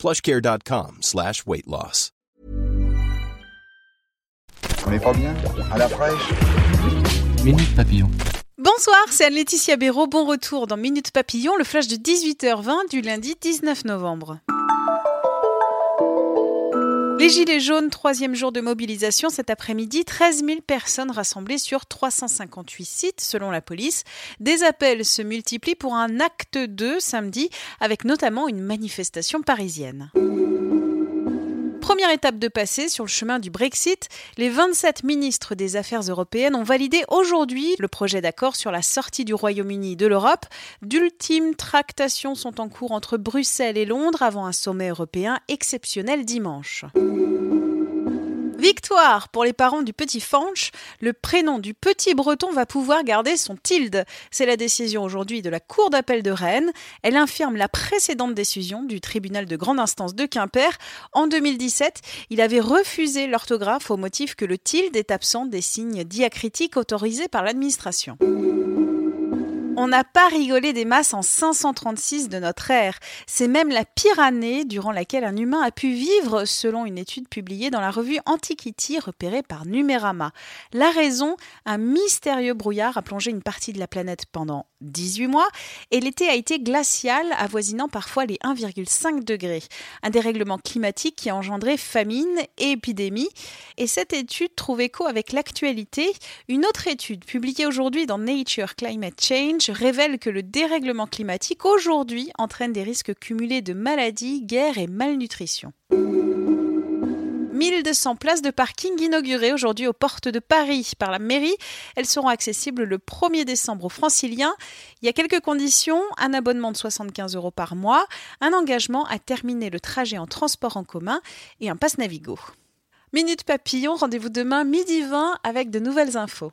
plushcare.com slash weight loss. On est pas bien? À la fraîche? Minute Papillon. Bonsoir, c'est Anne-Laetitia Béraud. Bon retour dans Minute Papillon, le flash de 18h20 du lundi 19 novembre. Les Gilets jaunes, troisième jour de mobilisation cet après-midi, 13 000 personnes rassemblées sur 358 sites selon la police. Des appels se multiplient pour un acte 2 samedi avec notamment une manifestation parisienne. Première étape de passé sur le chemin du Brexit, les 27 ministres des Affaires européennes ont validé aujourd'hui le projet d'accord sur la sortie du Royaume-Uni de l'Europe. D'ultimes tractations sont en cours entre Bruxelles et Londres avant un sommet européen exceptionnel dimanche. Victoire pour les parents du petit Fanch. Le prénom du petit breton va pouvoir garder son tilde. C'est la décision aujourd'hui de la Cour d'appel de Rennes. Elle infirme la précédente décision du tribunal de grande instance de Quimper. En 2017, il avait refusé l'orthographe au motif que le tilde est absent des signes diacritiques autorisés par l'administration. On n'a pas rigolé des masses en 536 de notre ère. C'est même la pire année durant laquelle un humain a pu vivre, selon une étude publiée dans la revue Antiquity repérée par Numérama. La raison, un mystérieux brouillard a plongé une partie de la planète pendant 18 mois et l'été a été glacial, avoisinant parfois les 1,5 degrés. Un dérèglement climatique qui a engendré famine et épidémie. Et cette étude trouve écho avec l'actualité. Une autre étude publiée aujourd'hui dans Nature Climate Change révèle que le dérèglement climatique aujourd'hui entraîne des risques cumulés de maladies, guerres et malnutrition. 1200 places de parking inaugurées aujourd'hui aux portes de Paris par la mairie. Elles seront accessibles le 1er décembre aux franciliens. Il y a quelques conditions, un abonnement de 75 euros par mois, un engagement à terminer le trajet en transport en commun et un passe Navigo. Minute Papillon, rendez-vous demain midi 20 avec de nouvelles infos.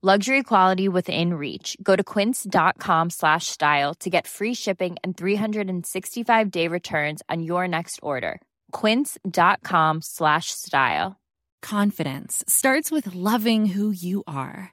Luxury quality within reach. Go to quince.com slash style to get free shipping and 365 day returns on your next order. Quince.com slash style. Confidence starts with loving who you are.